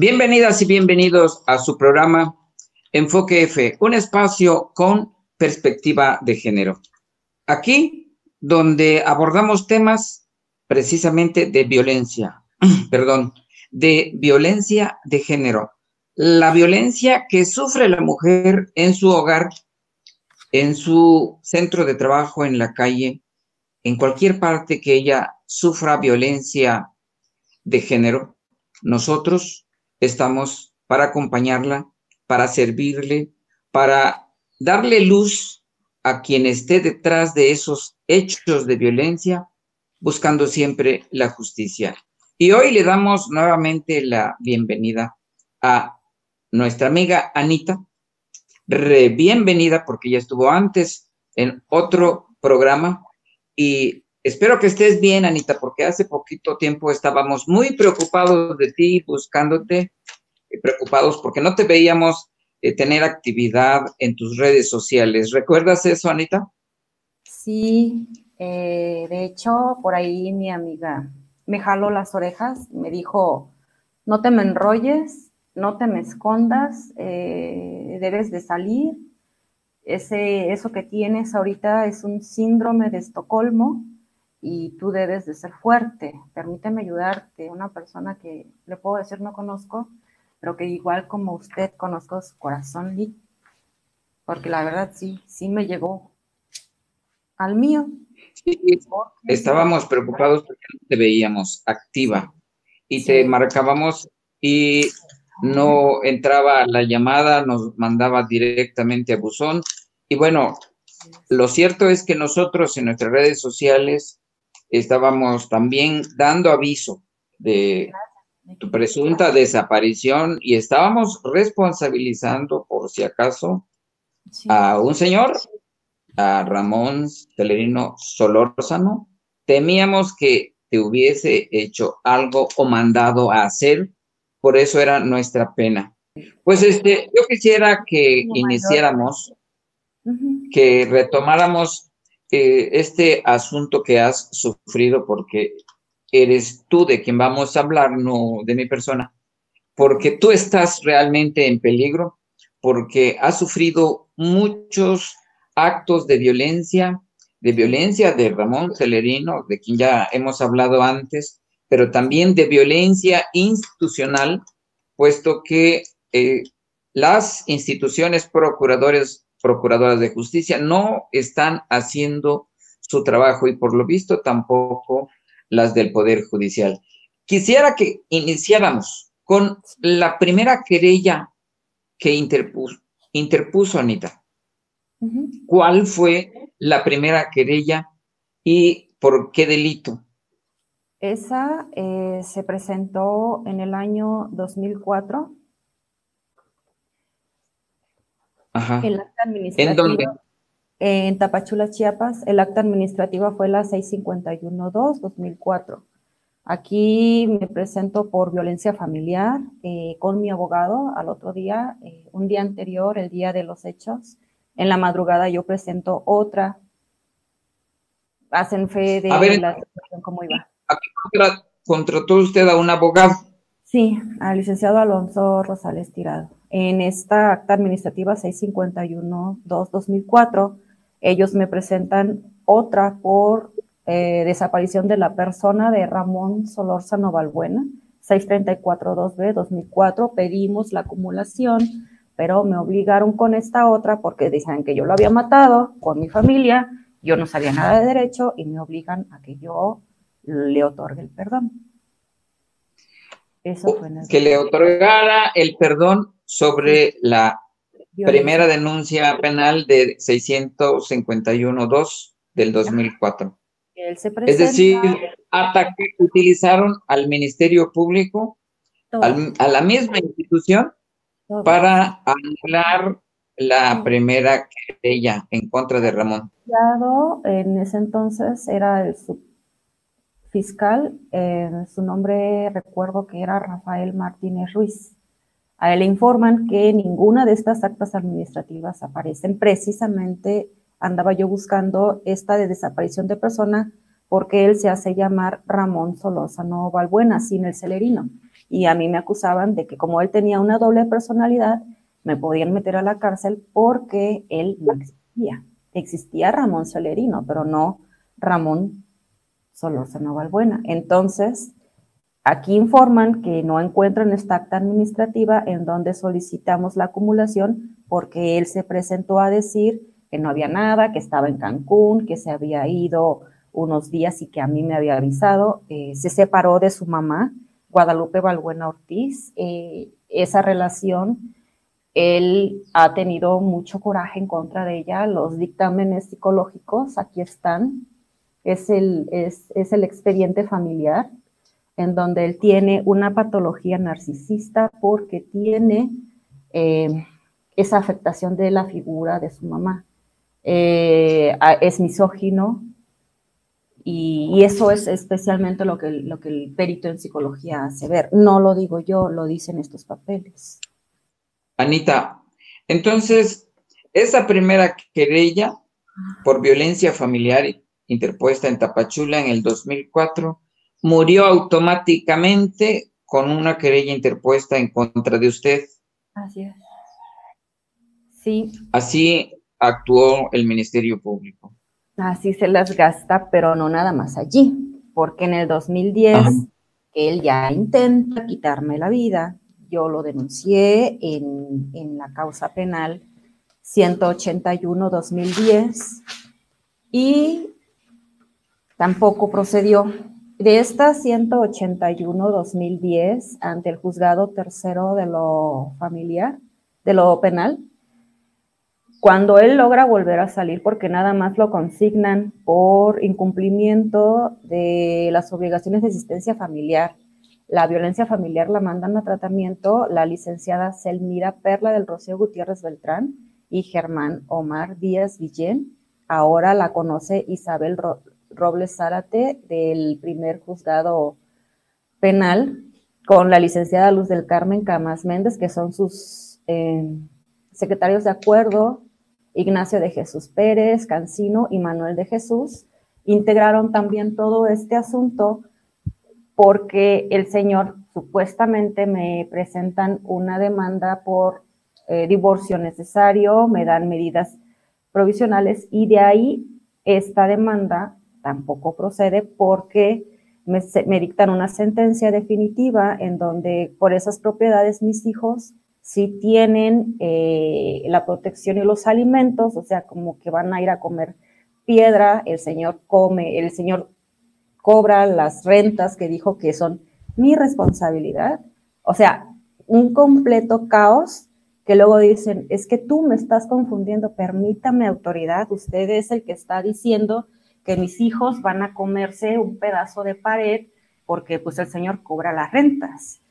Bienvenidas y bienvenidos a su programa Enfoque F, un espacio con perspectiva de género. Aquí, donde abordamos temas precisamente de violencia, perdón, de violencia de género. La violencia que sufre la mujer en su hogar, en su centro de trabajo, en la calle, en cualquier parte que ella sufra violencia de género. Nosotros estamos para acompañarla, para servirle, para darle luz a quien esté detrás de esos hechos de violencia, buscando siempre la justicia. Y hoy le damos nuevamente la bienvenida a nuestra amiga Anita. Re bienvenida porque ya estuvo antes en otro programa y espero que estés bien, Anita, porque hace poquito tiempo estábamos muy preocupados de ti, buscándote, eh, preocupados porque no te veíamos eh, tener actividad en tus redes sociales. ¿Recuerdas eso, Anita? Sí, eh, de hecho, por ahí mi amiga me jaló las orejas, me dijo, no te me enrolles, no te me escondas, debes de salir. Ese, eso que tienes ahorita es un síndrome de Estocolmo y tú debes de ser fuerte. Permíteme ayudarte. Una persona que le puedo decir no conozco, pero que igual como usted conozco su corazón, Lee, porque la verdad sí, sí me llegó al mío. Sí, estábamos preocupados porque no te veíamos activa y te marcábamos y no entraba la llamada, nos mandaba directamente a buzón. Y bueno, lo cierto es que nosotros en nuestras redes sociales estábamos también dando aviso de tu presunta desaparición y estábamos responsabilizando, por si acaso, a un señor, a Ramón Celerino Solórzano. Temíamos que te hubiese hecho algo o mandado a hacer, por eso era nuestra pena. Pues este, yo quisiera que iniciáramos, que retomáramos eh, este asunto que has sufrido, porque eres tú de quien vamos a hablar, no de mi persona, porque tú estás realmente en peligro, porque has sufrido muchos actos de violencia, de violencia de Ramón Celerino, de quien ya hemos hablado antes, pero también de violencia institucional, puesto que eh, las instituciones procuradores, procuradoras de justicia no están haciendo su trabajo y por lo visto tampoco las del Poder Judicial. Quisiera que iniciáramos con la primera querella que interpuso, interpuso Anita. ¿Cuál fue la primera querella y por qué delito? Esa eh, se presentó en el año 2004. Ajá. ¿En dónde? En Tapachula, Chiapas, el acta administrativa fue la 651-2-2004. Aquí me presento por violencia familiar eh, con mi abogado al otro día, eh, un día anterior, el día de los hechos. En la madrugada yo presento otra. Hacen fe de la situación cómo iba. Aquí contrató usted a un abogado. Sí, al licenciado Alonso Rosales Tirado. En esta acta administrativa 651-2-2004 ellos me presentan otra por eh, desaparición de la persona de Ramón Solórzano Valbuena, 634-2B 2004. Pedimos la acumulación, pero me obligaron con esta otra porque dicen que yo lo había matado con mi familia, yo no sabía nada de derecho y me obligan a que yo le otorgue el perdón. Eso fue que le otorgara el perdón sobre la Primera denuncia penal de 651.2 del 2004. es decir, ataque utilizaron al Ministerio Público, a la misma institución, para anular la primera querella en contra de Ramón. En ese entonces era el fiscal, eh, su nombre recuerdo que era Rafael Martínez Ruiz. A él le informan que ninguna de estas actas administrativas aparecen. Precisamente andaba yo buscando esta de desaparición de persona porque él se hace llamar Ramón Solórzano Valbuena, sin el celerino. y a mí me acusaban de que como él tenía una doble personalidad, me podían meter a la cárcel porque él no existía. Existía Ramón Solerino, pero no Ramón Solórzano Valbuena. Entonces, aquí informan que no encuentran esta acta administrativa en donde solicitamos la acumulación porque él se presentó a decir que no había nada, que estaba en Cancún, que se había ido unos días y que a mí me había avisado. Eh, se separó de su mamá, Guadalupe Valbuena Ortiz. Eh, esa relación, él ha tenido mucho coraje en contra de ella. Los dictámenes psicológicos, aquí están. Es el, es, el expediente familiar en donde él tiene una patología narcisista porque tiene eh, esa afectación de la figura de su mamá. es misógino, y, eso es especialmente lo que, lo que el perito en psicología hace ver. No lo digo yo, lo dicen estos papeles. Anita, entonces, esa primera querella por violencia familiar interpuesta en Tapachula en el 2004 murió automáticamente con una querella interpuesta en contra de usted. Así es. Sí. Así actuó el Ministerio Público así se las gasta, pero no nada más allí, porque en el 2010 él ya intenta quitarme la vida, yo lo denuncié en, en la causa penal 181-2010 y tampoco procedió. De esta 181-2010 ante el juzgado tercero de lo familiar, de lo penal, cuando él logra volver a salir, porque nada más lo consignan por incumplimiento de las obligaciones de asistencia familiar, la violencia familiar la mandan a tratamiento la licenciada Selmira Perla del Rocío Gutiérrez Beltrán y Germán Omar Díaz Villén. Ahora la conoce Isabel Robles Zárate del primer juzgado penal con la licenciada Luz del Carmen Camas Méndez, que son sus eh, secretarios de acuerdo Ignacio de Jesús Pérez, Cancino y Manuel de Jesús, integraron también todo este asunto porque el señor supuestamente me presentan una demanda por eh, divorcio necesario, me dan medidas provisionales y de ahí esta demanda tampoco procede porque me, dictan una sentencia definitiva en donde por esas propiedades mis hijos si tienen eh, la protección y los alimentos, o sea, como que van a ir a comer piedra, el señor come, el señor cobra las rentas que dijo que son mi responsabilidad. O sea, un completo caos que luego dicen, es que tú me estás confundiendo, permítame autoridad, usted es el que está diciendo que mis hijos van a comerse un pedazo de pared porque pues el señor cobra las rentas.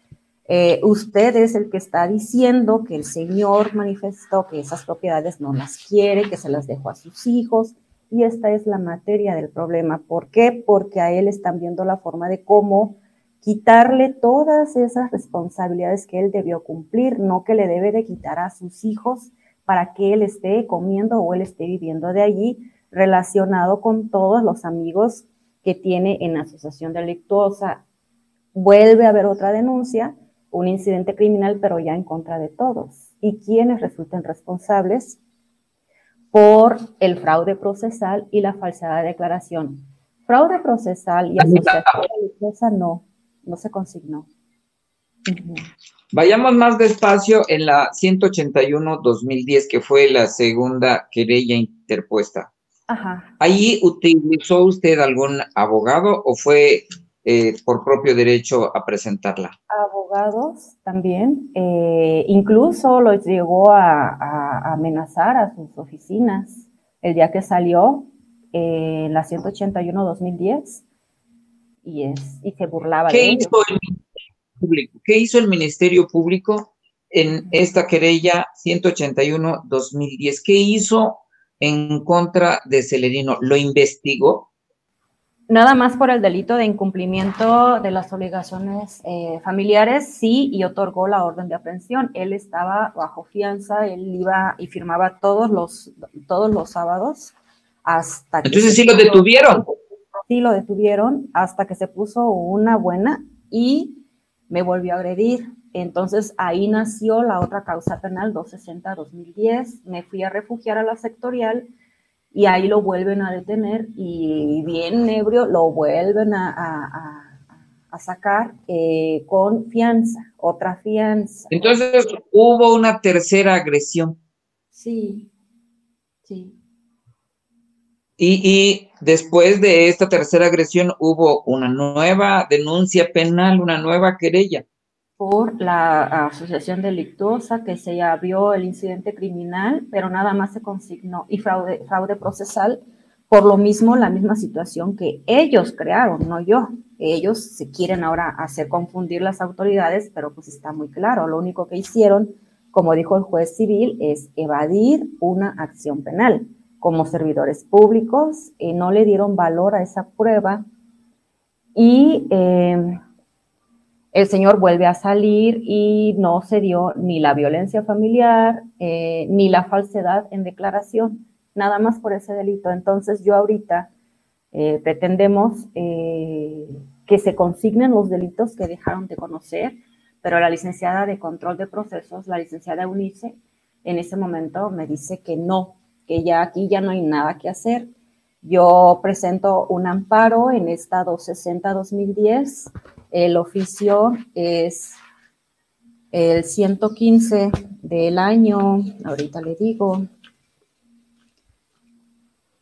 Eh, usted es el que está diciendo que el Señor manifestó que esas propiedades no las quiere, que se las dejó a sus hijos, y esta es la materia del problema. ¿Por qué? Porque a él están viendo la forma de cómo quitarle todas esas responsabilidades que él debió cumplir, no que le debe de quitar a sus hijos para que él esté comiendo o él esté viviendo de allí, relacionado con todos los amigos que tiene en asociación delictuosa. Vuelve a haber otra denuncia un incidente criminal, pero ya en contra de todos. Y quienes resulten responsables por el fraude procesal y la falsedad de declaración. Fraude procesal y asociación religiosa no, no se consignó. Vayamos más despacio en la 181-2010, que fue la segunda querella interpuesta. Ajá. ¿Ahí utilizó usted algún abogado o fue eh, por propio derecho a presentarla? Abogados también, eh, incluso los llegó a, amenazar a sus oficinas el día que salió en la 181-2010 y, es, y se burlaba ¿Qué de hizo El Ministerio Público? ¿Qué hizo el Ministerio Público en esta querella 181-2010? ¿Qué hizo en contra de Celerino? ¿Lo investigó? Nada más por el delito de incumplimiento de las obligaciones eh, familiares, sí, y otorgó la orden de aprehensión. Él estaba bajo fianza, él iba y firmaba todos los, todos los sábados hasta que... Entonces sí lo detuvieron. Sí, lo detuvieron hasta que se puso una buena y me volvió a agredir. Entonces ahí nació la otra causa penal 260-2010. Me fui a refugiar a la sectorial y ahí lo vuelven a detener y bien ebrio lo vuelven a, sacar eh, con fianza, otra fianza. Entonces hubo una tercera agresión. Sí, sí. Y, después de esta tercera agresión hubo una nueva denuncia penal, una nueva querella. Por la asociación delictuosa que se abrió el incidente criminal, pero nada más se consignó, y fraude, fraude procesal, por lo mismo, la misma situación que ellos crearon, no yo. Ellos se quieren ahora hacer confundir las autoridades, pero pues está muy claro, lo único que hicieron, como dijo el juez civil, es evadir una acción penal como servidores públicos, y no le dieron valor a esa prueba y em, el señor vuelve a salir y no se dio ni la violencia familiar eh, ni la falsedad en declaración, nada más por ese delito. Entonces yo ahorita eh, pretendemos eh, que se consignen los delitos que dejaron de conocer, pero la licenciada de control de procesos, la licenciada Eunice, en ese momento me dice que no, que ya aquí ya no hay nada que hacer. Yo presento un amparo en esta 260-2010. El oficio es el 115 del año, ahorita le digo.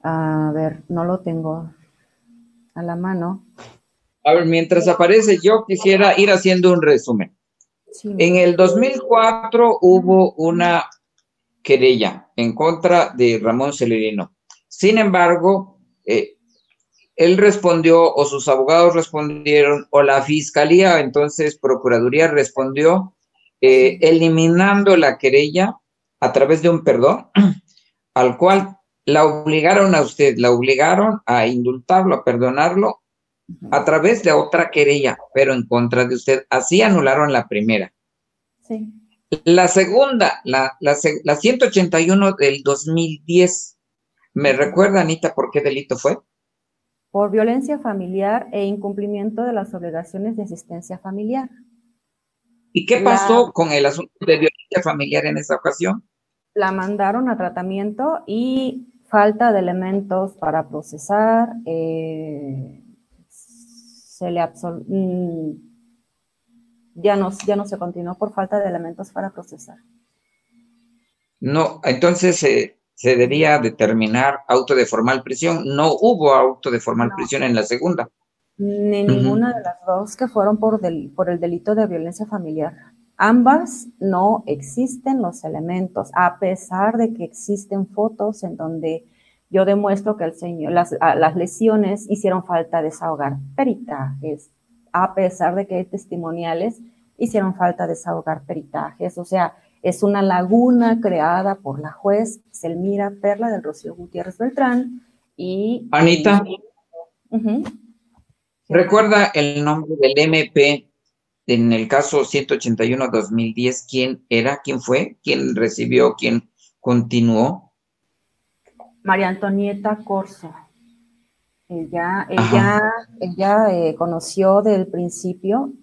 A ver, no lo tengo a la mano. A ver, mientras aparece, yo quisiera ir haciendo un resumen. en el 2004 hubo una querella en contra de Ramón Celerino. Sin embargo, eh, él respondió o sus abogados respondieron o la fiscalía, entonces Procuraduría respondió eh, eliminando la querella a través de un perdón al cual la obligaron a usted, la obligaron a indultarlo, a perdonarlo a través de otra querella, pero en contra de usted. Así anularon la primera. Sí. La segunda, la, la, la 181 del 2010, ¿me recuerda, Anita, por qué delito fue? Por violencia familiar e incumplimiento de las obligaciones de asistencia familiar. ¿Y qué pasó con el asunto de violencia familiar en esa ocasión? La mandaron a tratamiento y falta de elementos para procesar, eh, se le absol mm, ya no, ya no se continuó por falta de elementos para procesar. No, entonces se debía determinar auto de formal prisión. No hubo auto de formal prisión en la segunda. Ni ninguna de las dos que fueron por, por el delito de violencia familiar. Ambas no existen los elementos, a pesar de que existen fotos en donde yo demuestro que el señor, las, las lesiones hicieron falta desahogar peritajes, a pesar de que hay testimoniales, hicieron falta desahogar peritajes. O sea, es una laguna creada por la juez Selmira Perla del Rocío Gutiérrez Beltrán y... Anita, ¿recuerda el nombre del MP en el caso 181-2010? ¿Quién era? ¿Quién fue? ¿Quién recibió? ¿Quién continuó? María Antonieta Corso. Ella, ella, ella eh, conoció del principio,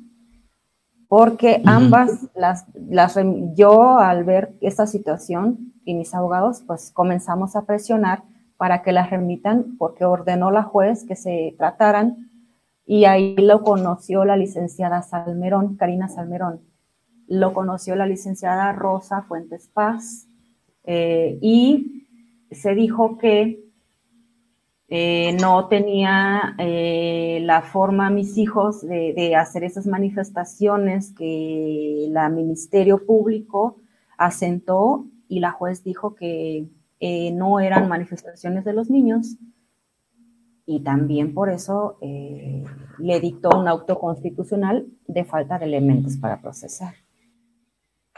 porque ambas, las, las, yo al ver esta situación y mis abogados, pues comenzamos a presionar para que las remitan, porque ordenó la juez que se trataran, y ahí lo conoció la licenciada Salmerón, Karina Salmerón, lo conoció la licenciada Rosa Fuentes Paz, eh, y se dijo que eh, no tenía eh, la forma mis hijos de, hacer esas manifestaciones que la Ministerio Público asentó y la juez dijo que eh, no eran manifestaciones de los niños y también por eso le dictó un auto constitucional de falta de elementos para procesar.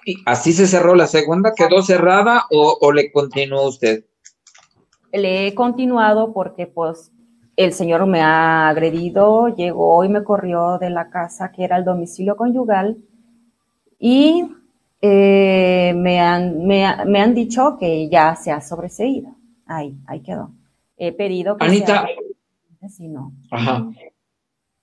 ¿Y así se cerró la segunda? ¿Quedó cerrada o, o le continuó usted? Le he continuado porque pues el señor me ha agredido, llegó y me corrió de la casa que era el domicilio conyugal y eh, me, han, me, han dicho que ya se ha sobreseído. Ahí, ahí quedó. He pedido que Anita, Si no. Ajá.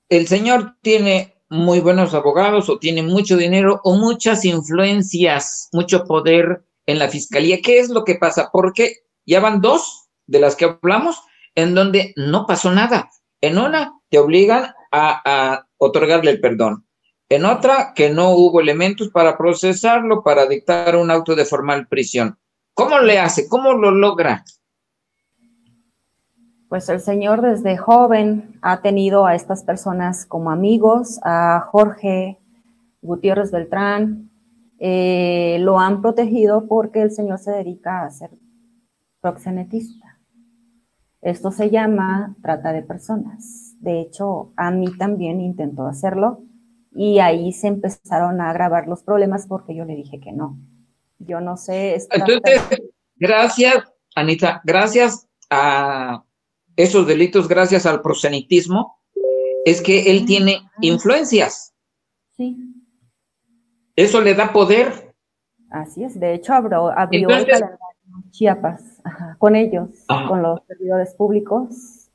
El señor tiene muy buenos abogados o tienen mucho dinero o muchas influencias, mucho poder en la fiscalía. ¿Qué es lo que pasa? Porque ya van dos de las que hablamos en donde no pasó nada. En una te obligan a, otorgarle el perdón. En otra, que no hubo elementos para procesarlo, para dictar un auto de formal prisión. ¿Cómo le hace? ¿Cómo lo logra? Pues el Señor desde joven ha tenido a estas personas como amigos, a Jorge Gutiérrez Beltrán, eh, lo han protegido porque el Señor se dedica a ser proxenetista. Esto se llama trata de personas. De hecho, a mí también intentó hacerlo y ahí se empezaron a agravar los problemas porque yo le dije que no. Yo no sé. Entonces, gracias, Anita, gracias a esos delitos gracias al prosenitismo es que él tiene influencias. Sí. Eso le da poder. Así es, de hecho abrió, abrió el calendario Chiapas con ellos, con los servidores públicos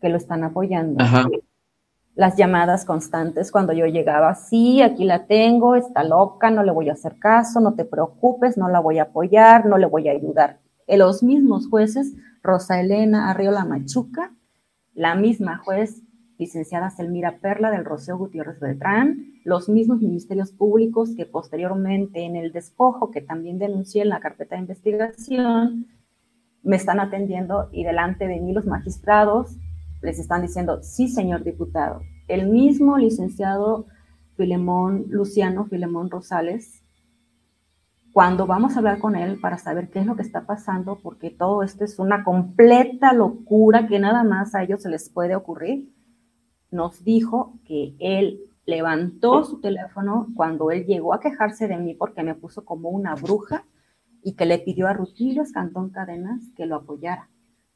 que lo están apoyando. Las llamadas constantes cuando yo llegaba, sí, aquí la tengo, está loca, no le voy a hacer caso, no te preocupes, no la voy a apoyar, no le voy a ayudar. Los mismos jueces Rosa Elena Arriola Machuca, la misma juez licenciada Selmira Perla del Rocío Gutiérrez Beltrán, los mismos ministerios públicos que posteriormente en el despojo, que también denuncié en la carpeta de investigación, me están atendiendo y delante de mí los magistrados les están diciendo, sí, señor diputado, el mismo licenciado Filemón Luciano, Filemón Rosales, cuando vamos a hablar con él para saber qué es lo que está pasando, porque todo esto es una completa locura que nada más a ellos se les puede ocurrir, nos dijo que él levantó su teléfono cuando él llegó a quejarse de mí porque me puso como una bruja y que le pidió a Rutilio Cantón Cadenas que lo apoyara,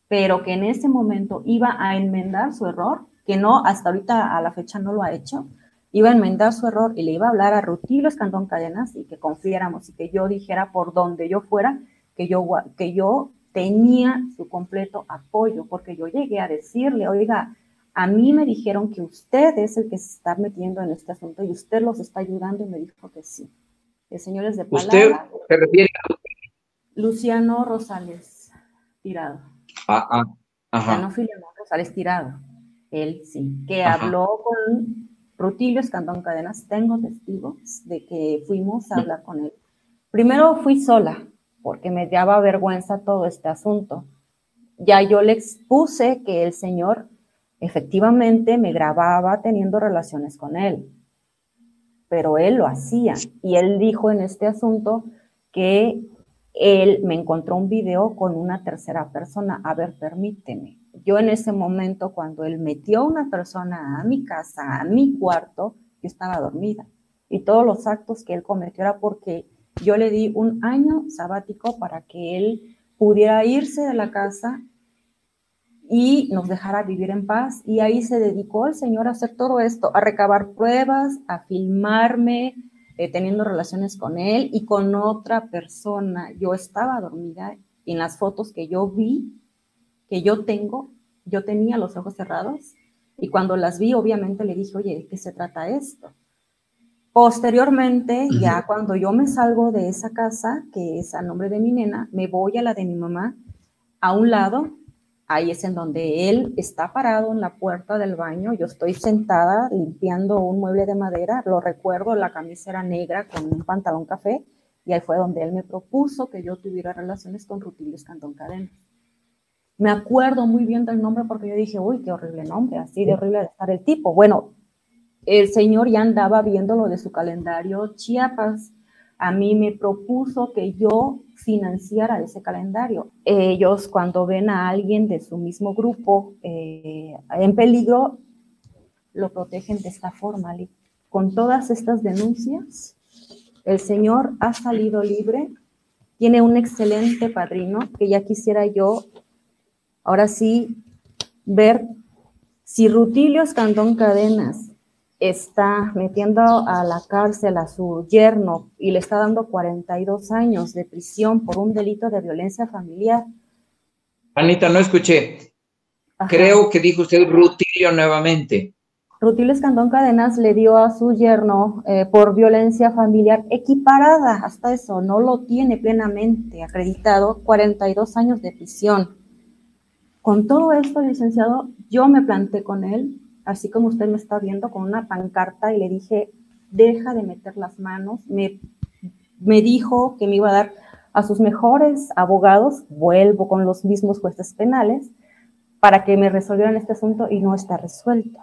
pero que en ese momento iba a enmendar su error, que no, hasta ahorita a la fecha no lo ha hecho, iba a enmendar su error y le iba a hablar a Rutilio Escandón Cadenas y que confiáramos y que yo dijera por donde yo fuera que yo, que yo tenía su completo apoyo, porque yo llegué a decirle, oiga, a mí me dijeron que usted es el que se está metiendo en este asunto y usted los está ayudando y me dijo que sí. El señor es de palabra. ¿Usted se refiere a Luciano Rosales Tirado. Ah, ah, ajá. Luciano Rosales Tirado. Él sí, que habló con Rutilio Escandón Cadenas, tengo testigos de que fuimos a hablar con él. Primero fui sola, porque me daba vergüenza todo este asunto. Ya yo le expuse que el señor efectivamente me grababa teniendo relaciones con él, pero él lo hacía. Y él dijo en este asunto que él me encontró un video con una tercera persona. A ver, permíteme yo en ese momento, cuando él metió a una persona a mi casa, a mi cuarto, yo estaba dormida. Y todos los actos que él cometió era porque yo le di un año sabático para que él pudiera irse de la casa y nos dejara vivir en paz. Y ahí se dedicó el Señor a hacer todo esto, a recabar pruebas, a filmarme, eh, teniendo relaciones con él y con otra persona. Yo estaba dormida y en las fotos que yo vi, que yo tengo, yo tenía los ojos cerrados y cuando las vi, obviamente le dije, oye, ¿de qué se trata esto? Posteriormente, ya cuando yo me salgo de esa casa, que es a nombre de mi nena, me voy a la de mi mamá, a un lado, ahí es en donde él está parado en la puerta del baño, yo estoy sentada limpiando un mueble de madera, lo recuerdo, la camisa era negra con un pantalón café, y ahí fue donde él me propuso que yo tuviera relaciones con Rutilio Cantón Cadena. Me acuerdo muy bien del nombre porque yo dije, uy, qué horrible nombre, así de horrible estar el tipo. Bueno, el señor ya andaba viendo lo de su calendario Chiapas. A mí me propuso que yo financiara ese calendario. Ellos cuando ven a alguien de su mismo grupo eh, en peligro, lo protegen de esta forma. Con todas estas denuncias, el señor ha salido libre, tiene un excelente padrino que ya quisiera yo Ahora sí, ver si Rutilio Escandón Cadenas está metiendo a la cárcel a su yerno y le está dando 42 años de prisión por un delito de violencia familiar. Anita, no escuché. Creo que dijo usted Rutilio nuevamente. Rutil Escandón Cadenas le dio a su yerno eh, por violencia familiar equiparada, hasta eso, no lo tiene plenamente acreditado, 42 años de prisión. Con todo esto, licenciado, yo me planté con él, así como usted me está viendo, con una pancarta y le dije, deja de meter las manos. Me, me dijo que me iba a dar a sus mejores abogados, vuelvo con los mismos jueces penales, para que me resolvieran este asunto y no está resuelto.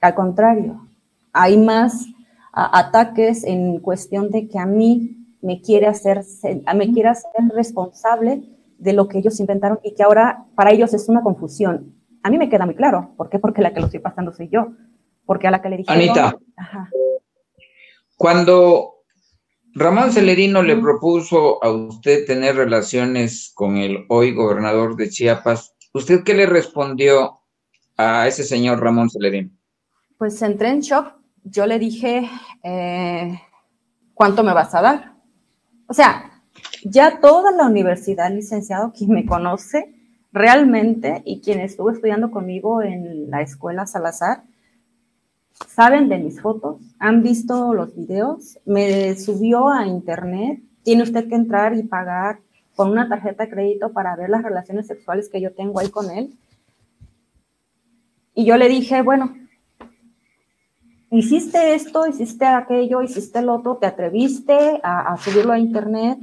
Al contrario, hay más ataques en cuestión de que a mí me quiere hacer, me quiere hacer responsable de lo que ellos inventaron y que ahora para ellos es una confusión. A mí me queda muy claro. ¿Por qué? Porque la que lo estoy pasando soy yo. Porque a la que le dije. Anita, cuando Ramón Celerino le propuso a usted tener relaciones con el hoy gobernador de Chiapas, ¿usted qué le respondió a ese señor Ramón Celerino? pues entré en shock. Yo le dije, eh, ¿cuánto me vas a dar? O sea, ya toda la universidad, licenciado, quien me conoce realmente y quien estuvo estudiando conmigo en la escuela Salazar, saben de mis fotos, han visto los videos, me subió a internet, tiene usted que entrar y pagar con una tarjeta de crédito para ver las relaciones sexuales que yo tengo ahí con él. Y yo le dije, bueno, hiciste esto, hiciste aquello, hiciste el otro, te atreviste a, subirlo a internet,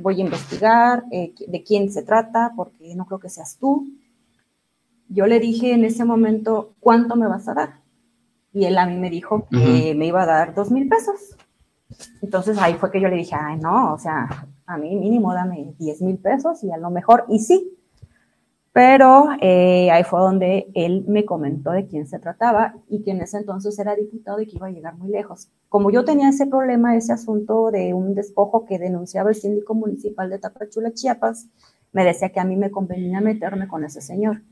voy a investigar eh, de quién se trata, porque no creo que seas tú. Yo le dije en ese momento, ¿cuánto me vas a dar? Y él a mí me dijo que me iba a dar dos mil pesos. Entonces ahí fue que yo le dije, ay, no, o sea, a mí mínimo dame diez mil pesos y a lo mejor, y sí, pero eh, ahí fue donde él me comentó de quién se trataba y que en ese entonces era diputado y que iba a llegar muy lejos. Como yo tenía ese problema, ese asunto de un despojo que denunciaba el síndico municipal de Tapachula, Chiapas, me decía que a mí me convenía meterme con ese señor.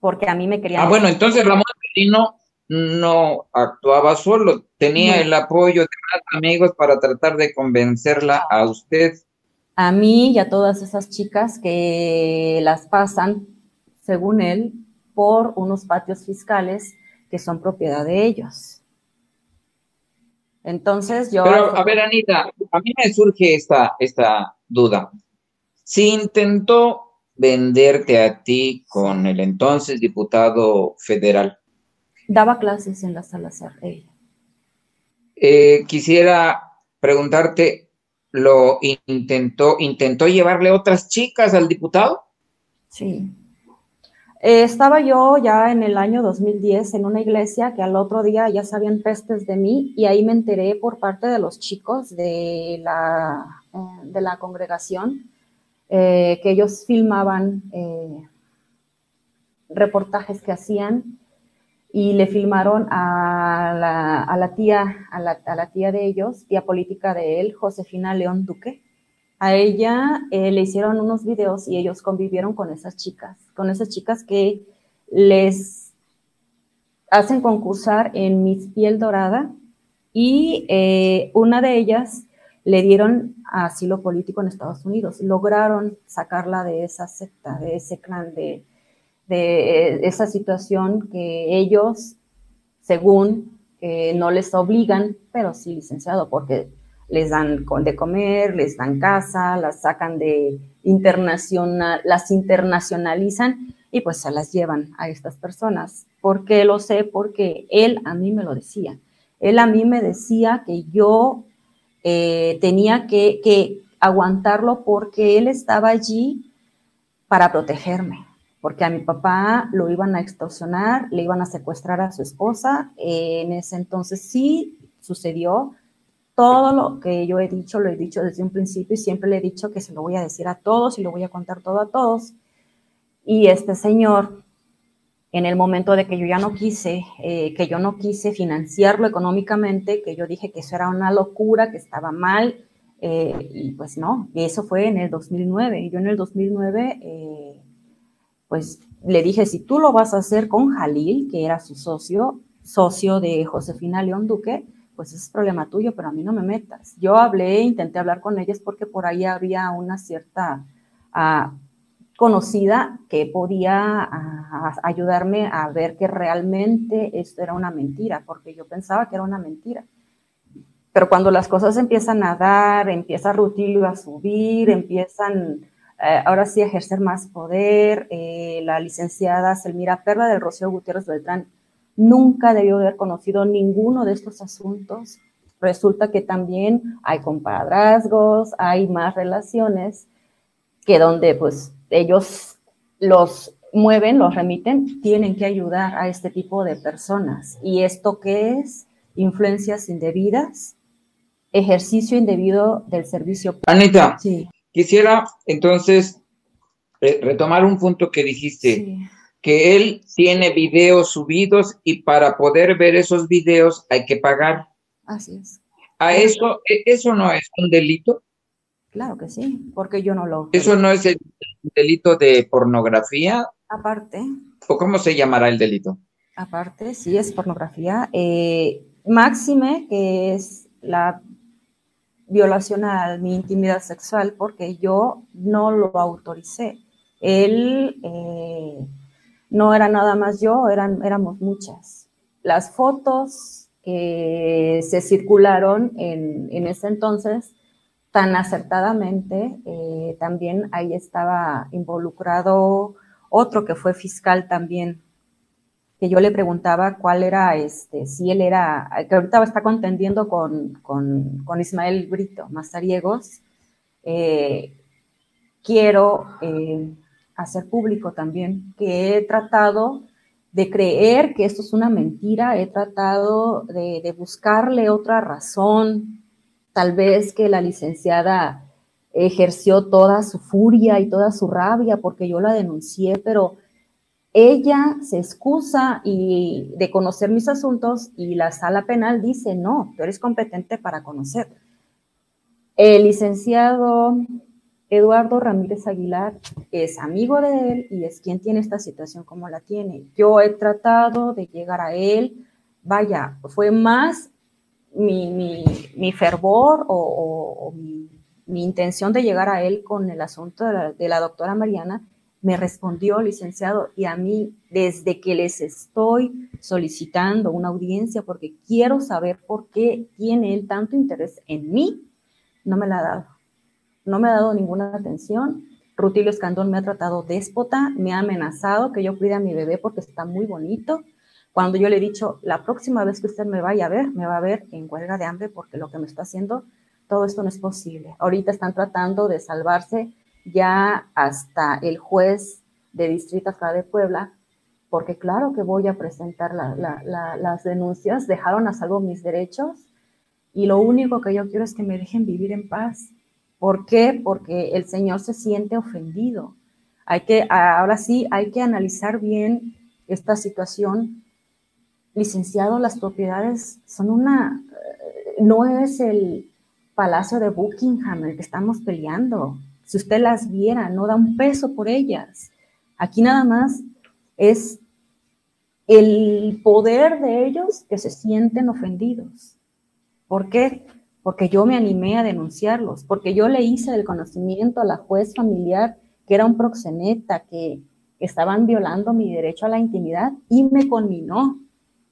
Porque a mí me quería... Ah, bueno, entonces Ramón Merino no actuaba solo, tenía el apoyo de más amigos para tratar de convencerla a usted a mí y a todas esas chicas que las pasan, según él, por unos patios fiscales que son propiedad de ellos. Entonces yo... Pero, a ver, Anita, a mí me surge esta, esta duda. Si intentó venderte a ti con el entonces diputado federal. Daba clases en la Salazar, ella. Eh, quisiera preguntarte, lo intentó, intentó llevarle otras chicas al diputado. Sí. Eh, estaba yo ya en el año 2010 en una iglesia que al otro día ya sabían pestes de mí y ahí me enteré por parte de los chicos de la, eh, de la congregación eh, que ellos filmaban reportajes que hacían y le filmaron a la, tía, a la, tía de ellos, tía política de él, Josefina León Duque. A ella eh, le hicieron unos videos y ellos convivieron con esas chicas, con esas chicas que les hacen concursar en Miss Piel Dorada y eh, una de ellas le dieron asilo político en Estados Unidos. Lograron sacarla de esa secta, de ese clan de, de eh, esa situación que ellos, según, no les obligan, pero sí licenciado, porque les dan de comer, les dan casa, las sacan de internacional, las internacionalizan y pues se las llevan a estas personas. ¿Por qué lo sé? Porque él a mí me lo decía. Él a mí me decía que yo eh, tenía que, que aguantarlo porque él estaba allí para protegerme porque a mi papá lo iban a extorsionar, le iban a secuestrar a su esposa. en ese entonces sí sucedió todo lo que yo he dicho, lo he dicho desde un principio y siempre le he dicho que se lo voy a decir a todos y lo voy a contar todo a todos. Y este señor, en el momento de que yo ya no quise, eh, que yo no quise financiarlo económicamente, que yo dije que eso era una locura, que estaba mal, eh, y pues no, y eso fue en el 2009. Y yo en el 2009 eh, pues le dije, si tú lo vas a hacer con Jalil, que era su socio, socio de Josefina León Duque, pues ese es problema tuyo, pero a mí no me metas. Yo hablé, intenté hablar con ellas porque por ahí había una cierta, ah, conocida que podía ayudarme a ver que realmente esto era una mentira, porque yo pensaba que era una mentira. Pero cuando las cosas empiezan a dar, empieza Rutilio a subir, empiezan eh, ahora sí ejercer más poder, eh, la licenciada Selmira Perla del Rocío Gutiérrez Beltrán nunca debió haber conocido ninguno de estos asuntos. Resulta que también hay compadrazgos, hay más relaciones que donde pues ellos los mueven, los remiten, tienen que ayudar a este tipo de personas. ¿Y esto qué es? Influencias indebidas, ejercicio indebido del servicio. Anita, quisiera entonces eh, retomar un punto que dijiste, que él tiene videos subidos y para poder ver esos videos hay que pagar. Así es. ¿A eso, e, eso no es un delito? Claro que sí, porque yo no lo... ¿Eso no es el delito de pornografía? Aparte. ¿O cómo se llamará el delito? Aparte, sí es pornografía. Eh, máxime, que es la violación a mi intimidad sexual porque yo no lo autoricé. Él eh, no era nada más yo, eran, éramos muchas. Las fotos que se circularon en, en ese entonces tan acertadamente, eh, también ahí estaba involucrado otro que fue fiscal también que yo le preguntaba cuál era, este, si él era, que ahorita está contendiendo con, con, Ismael Brito Mazariegos, eh, quiero eh, hacer público también que he tratado de creer que esto es una mentira, he tratado de, de buscarle otra razón, tal vez que la licenciada ejerció toda su furia y toda su rabia porque yo la denuncié, pero ella se excusa y, de conocer mis asuntos y la sala penal dice, no, tú eres competente para conocer. El licenciado Eduardo Ramírez Aguilar es amigo de él y es quien tiene esta situación como la tiene. Yo he tratado de llegar a él, vaya, fue más mi, fervor o, mi, intención de llegar a él con el asunto de la doctora Mariana me respondió, licenciado, y a mí, desde que les estoy solicitando una audiencia porque quiero saber por qué tiene él tanto interés en mí, no me la ha dado. No me ha dado ninguna atención. Rutilio Escandón me ha tratado déspota, me ha amenazado que yo cuide a mi bebé porque está muy bonito. Cuando yo le he dicho, la próxima vez que usted me vaya a ver, me va a ver en huelga de hambre porque lo que me está haciendo, todo esto no es posible. Ahorita están tratando de salvarse ya hasta el juez de distrito acá de Puebla, porque claro que voy a presentar las denuncias, dejaron a salvo mis derechos y lo único que yo quiero es que me dejen vivir en paz. ¿Por qué? Porque el Señor se siente ofendido. Hay que, ahora sí, hay que analizar bien esta situación. Licenciado, las propiedades son una, eh, no es el palacio de Buckingham el que estamos peleando. Si usted las viera, no da un peso por ellas. Aquí nada más es el poder de ellos que se sienten ofendidos. ¿Por qué? Porque yo me animé a denunciarlos, porque yo le hice el conocimiento a la juez familiar que era un proxeneta, que estaban violando mi derecho a la intimidad y me conminó.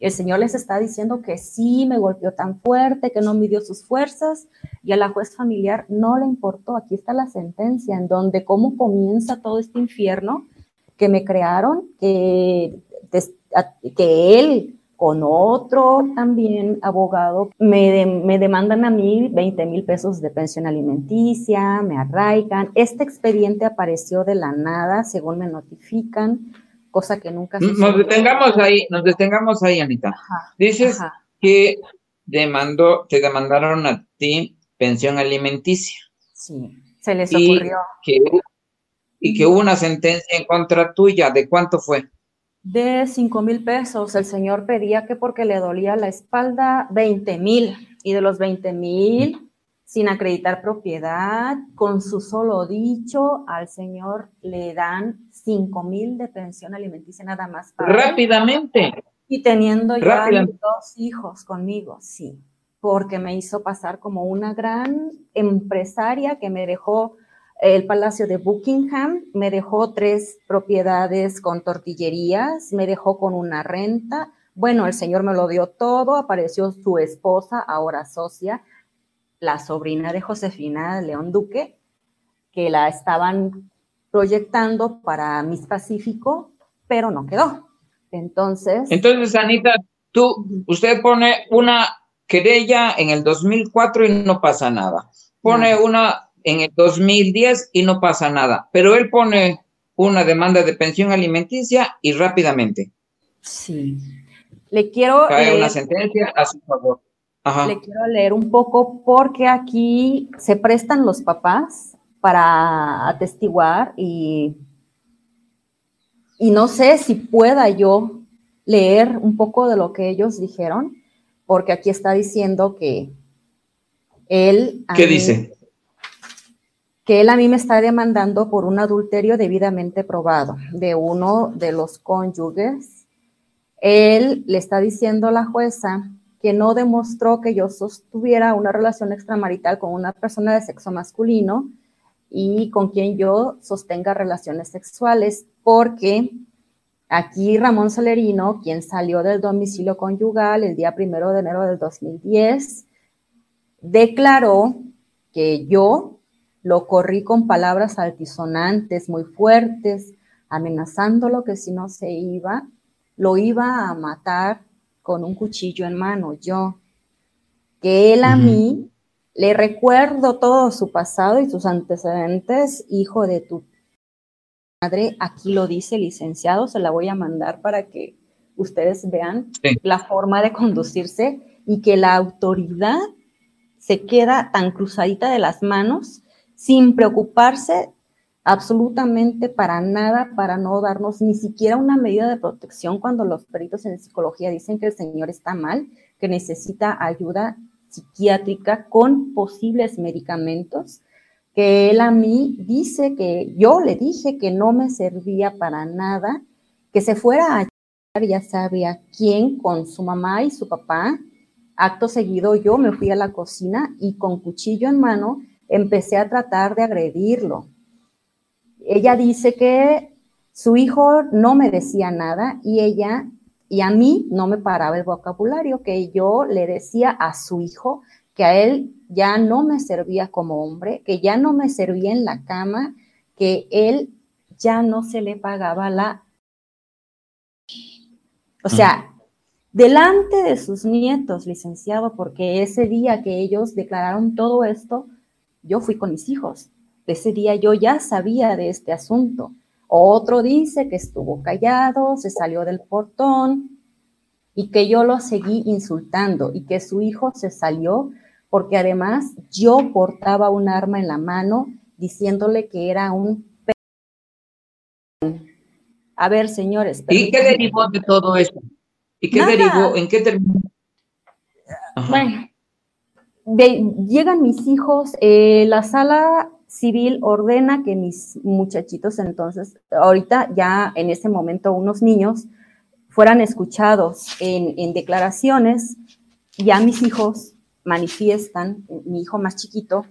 El Señor les está diciendo que sí, me golpeó tan fuerte, que no midió sus fuerzas, y a la juez familiar no le importó. Aquí está la sentencia, en donde cómo comienza todo este infierno que me crearon, que, que él con otro también abogado me, me demandan a mí 20 mil pesos de pensión alimenticia, me arraigan. Este expediente apareció de la nada, según me notifican cosa que nunca se Nos detengamos ahí, nos detengamos ahí, Anita. Dices que demandó, te demandaron a ti pensión alimenticia. Sí, se les ocurrió. y que hubo una sentencia en contra tuya, ¿de cuánto fue? De cinco mil pesos. El señor pedía que porque le dolía la espalda, 20 mil. Y de los 20 mil, sin acreditar propiedad, con su solo dicho, al señor le dan cinco mil de pensión alimenticia nada más. Rápidamente. Y teniendo ya dos hijos conmigo, sí, porque me hizo pasar como una gran empresaria que me dejó el Palacio de Buckingham, me dejó tres propiedades con tortillerías, me dejó con una renta. Bueno, el señor me lo dio todo, apareció su esposa, ahora socia, la sobrina de Josefina León Duque, que la estaban proyectando para Miss Pacífico, pero no quedó. Entonces. Entonces, Anita, tú, usted pone una querella en el 2004 y no pasa nada. Pone una en el 2010 y no pasa nada. Pero él pone una demanda de pensión alimenticia y rápidamente. Sí. Le quiero. Cae una sentencia a su favor. Le quiero leer un poco porque aquí se prestan los papás para atestiguar y, y no sé si pueda yo leer un poco de lo que ellos dijeron, porque aquí está diciendo que él... ¿Qué dice? Que él a mí me está demandando por un adulterio debidamente probado de uno de los cónyuges. Él le está diciendo a la jueza que no demostró que yo sostuviera una relación extramarital con una persona de sexo masculino y con quien yo sostenga relaciones sexuales, porque aquí Ramón Solerino, quien salió del domicilio conyugal el día primero de enero del 2010, declaró que yo lo corrí con palabras altisonantes, muy fuertes, amenazándolo que si no se iba, lo iba a matar con un cuchillo en mano, yo, que él a mí le recuerdo todo su pasado y sus antecedentes, hijo de tu madre, aquí lo dice licenciado, se la voy a mandar para que ustedes vean la forma de conducirse y que la autoridad se queda tan cruzadita de las manos sin preocuparse absolutamente para nada, para no darnos ni siquiera una medida de protección cuando los peritos en psicología dicen que el señor está mal, que necesita ayuda psiquiátrica con posibles medicamentos, que él a mí dice que yo le dije que no me servía para nada, que se fuera a ya sabía quién con su mamá y su papá. Acto seguido yo me fui a la cocina y con cuchillo en mano empecé a tratar de agredirlo ella dice que su hijo no me decía nada y ella y a mí no me paraba el vocabulario, que yo le decía a su hijo que a él ya no me servía como hombre, que ya no me servía en la cama, que él ya no se le pagaba la... O sea, delante de sus nietos, licenciado, porque ese día que ellos declararon todo esto, yo fui con mis hijos ese día yo ya sabía de este asunto. Otro dice que estuvo callado, se salió del portón y que yo lo seguí insultando y que su hijo se salió porque además yo portaba un arma en la mano diciéndole que era un... A ver, señores. ¿Y qué derivó de todo esto? ¿Y qué derivó? ¿En qué terminó? Bueno, llegan mis hijos, eh, la sala civil ordena que mis muchachitos entonces, ahorita ya en ese momento unos niños, fueran escuchados en, declaraciones, ya mis hijos manifiestan, mi hijo más chiquito,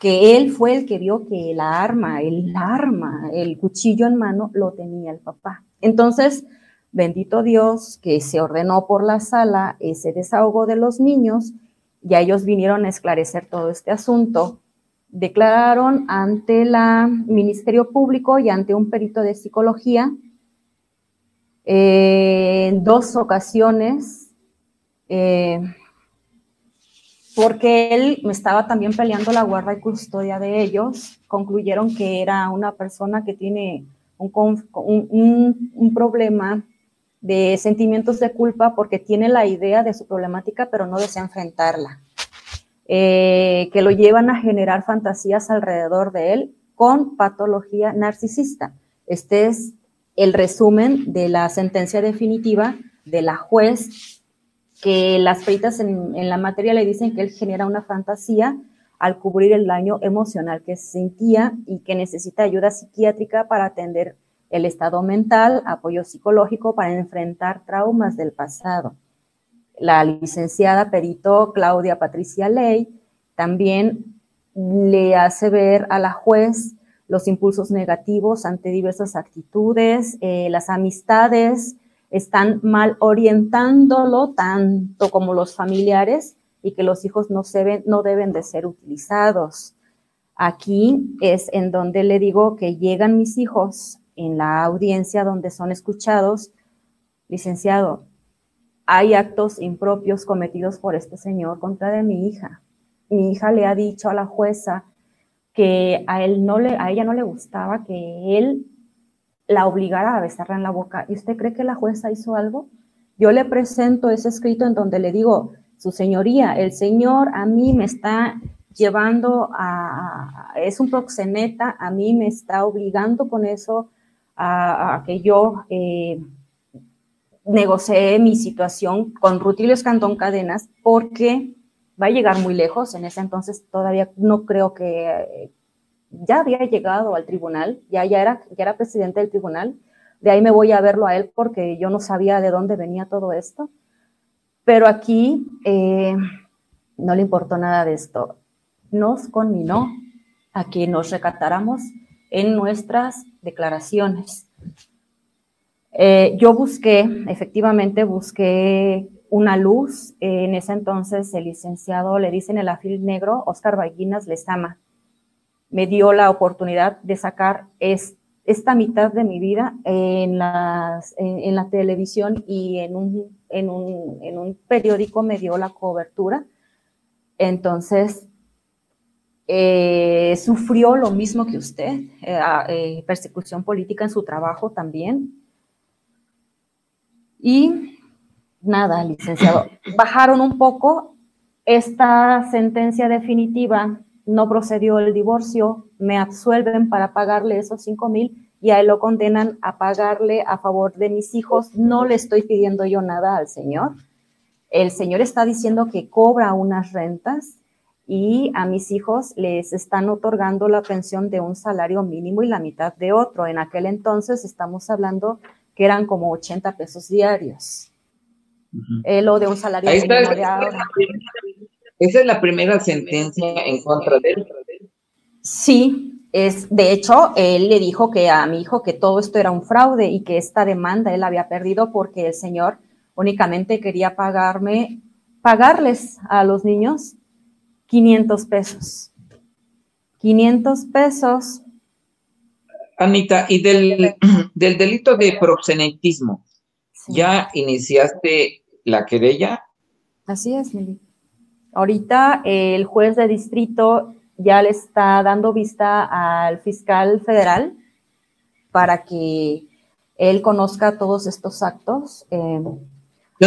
que él fue el que vio que la arma, el arma, el cuchillo en mano lo tenía el papá. Entonces, bendito Dios que se ordenó por la sala ese desahogo de los niños, ya ellos vinieron a esclarecer todo este asunto declararon ante el Ministerio Público y ante un perito de psicología eh, en dos ocasiones, eh, porque él me estaba también peleando la guarda y custodia de ellos, concluyeron que era una persona que tiene un, un problema de sentimientos de culpa porque tiene la idea de su problemática, pero no desea enfrentarla. Eh, que lo llevan a generar fantasías alrededor de él con patología narcisista. Este es el resumen de la sentencia definitiva de la juez, que las peritas en, en la materia le dicen que él genera una fantasía al cubrir el daño emocional que sentía y que necesita ayuda psiquiátrica para atender el estado mental, apoyo psicológico para enfrentar traumas del pasado la licenciada perito Claudia Patricia Ley también le hace ver a la juez los impulsos negativos ante diversas actitudes, eh, las amistades están mal orientándolo tanto como los familiares y que los hijos no, se no deben de ser utilizados. Aquí es en donde le digo que llegan mis hijos en la audiencia donde son escuchados, licenciado, hay actos impropios cometidos por este señor contra de mi hija. Mi hija le ha dicho a la jueza que a él no le, a ella no le gustaba que él la obligara a besarla en la boca. ¿Y usted cree que la jueza hizo algo? Yo le presento ese escrito en donde le digo, su señoría, el señor a mí me está llevando a, es un proxeneta, a mí me está obligando con eso a, que yo eh, negocié mi situación con Rutilio Escandón Cadenas porque va a llegar muy lejos. En ese entonces todavía no creo que eh, ya había llegado al tribunal, ya, ya, era, ya era presidente del tribunal. De ahí me voy a verlo a él porque yo no sabía de dónde venía todo esto. Pero aquí eh, no le importó nada de esto. Nos conminó a que nos recatáramos en nuestras declaraciones. Eh, yo busqué, efectivamente, busqué una luz. en ese entonces el licenciado, le dicen el afil negro, Oscar Baguinas Lezama, me dio la oportunidad de sacar esta mitad de mi vida en, la televisión y en un, en, un, periódico me dio la cobertura. Entonces, eh, sufrió lo mismo que usted, eh, eh, persecución política en su trabajo también. Y nada, licenciado, bajaron un poco esta sentencia definitiva, no procedió el divorcio, me absuelven para pagarle esos cinco mil y a él lo condenan a pagarle a favor de mis hijos. No le estoy pidiendo yo nada al señor. El señor está diciendo que cobra unas rentas y a mis hijos les están otorgando la pensión de un salario mínimo y la mitad de otro. En aquel entonces estamos hablando que eran como 80 pesos diarios. Eh, lo de un salario mínimo Esa es la primera sentencia en contra de él. Sí, es, de hecho, él le dijo que a mi hijo que todo esto era un fraude y que esta demanda él había perdido porque el señor únicamente quería pagarme, pagarles a los niños 500 pesos. 500 pesos. Anita, y del, del delito de proxenetismo, ¿ya iniciaste la querella? Así es, Mili. Ahorita el juez de distrito ya le está dando vista al fiscal federal para que él conozca todos estos actos. Eh, un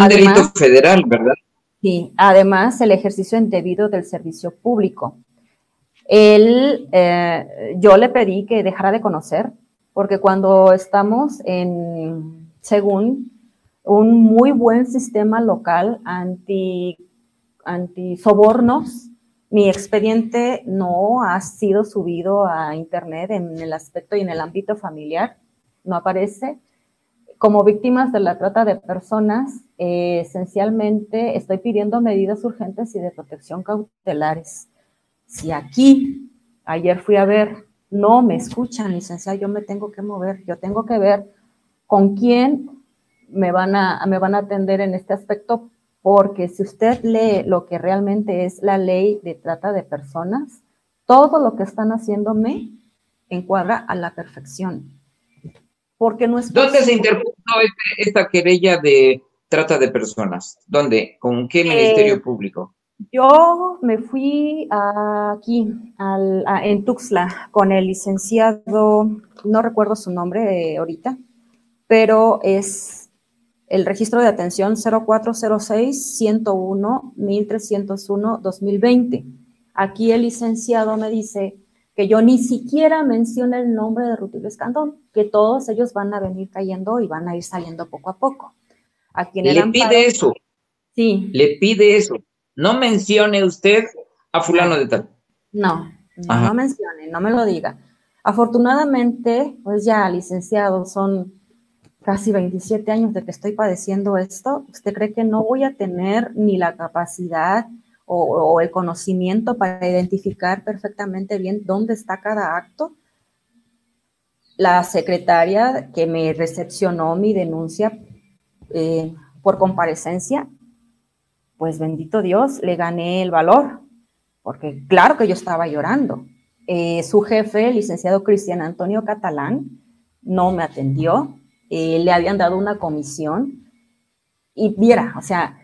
delito federal, ¿verdad? Sí, además el ejercicio indebido del servicio público. Él, eh, yo le pedí que dejara de conocer, porque cuando estamos en, según un muy buen sistema local anti, anti sobornos, mi expediente no ha sido subido a internet en el aspecto y en el ámbito familiar, no aparece como víctimas de la trata de personas, esencialmente estoy pidiendo medidas urgentes y de protección cautelares. Si aquí, ayer fui a ver, no me escuchan, licenciada, yo me tengo que mover, yo tengo que ver con quién me van a, me van a atender en este aspecto, porque si usted lee lo que realmente es la ley de trata de personas, todo lo que están haciéndome encuadra a la perfección. Porque no es ¿Dónde se interpuso esta querella de trata de personas? ¿Dónde? ¿Con qué eh, ministerio público? Yo me fui aquí, en Tuxtla, con el licenciado, no recuerdo su nombre eh, ahorita, pero es el registro de atención 0406-101-1301-2020. Aquí el licenciado me dice que yo ni siquiera mencione el nombre de Rutilio Escandón, que todos ellos van a venir cayendo y van a ir saliendo poco a poco. A quien Le pide eso. Sí. Le pide eso. No mencione usted a fulano de tal. No, no, mencione, no me lo diga. Afortunadamente, pues ya, licenciado, son casi 27 años de que estoy padeciendo esto. ¿Usted cree que no voy a tener ni la capacidad o, el conocimiento para identificar perfectamente bien dónde está cada acto. La secretaria que me recepcionó mi denuncia eh, por comparecencia, pues bendito Dios, le gané el valor, porque claro que yo estaba llorando. Eh, su jefe, el licenciado Cristian Antonio Catalán, no me atendió, eh, le habían dado una comisión y viera, o sea,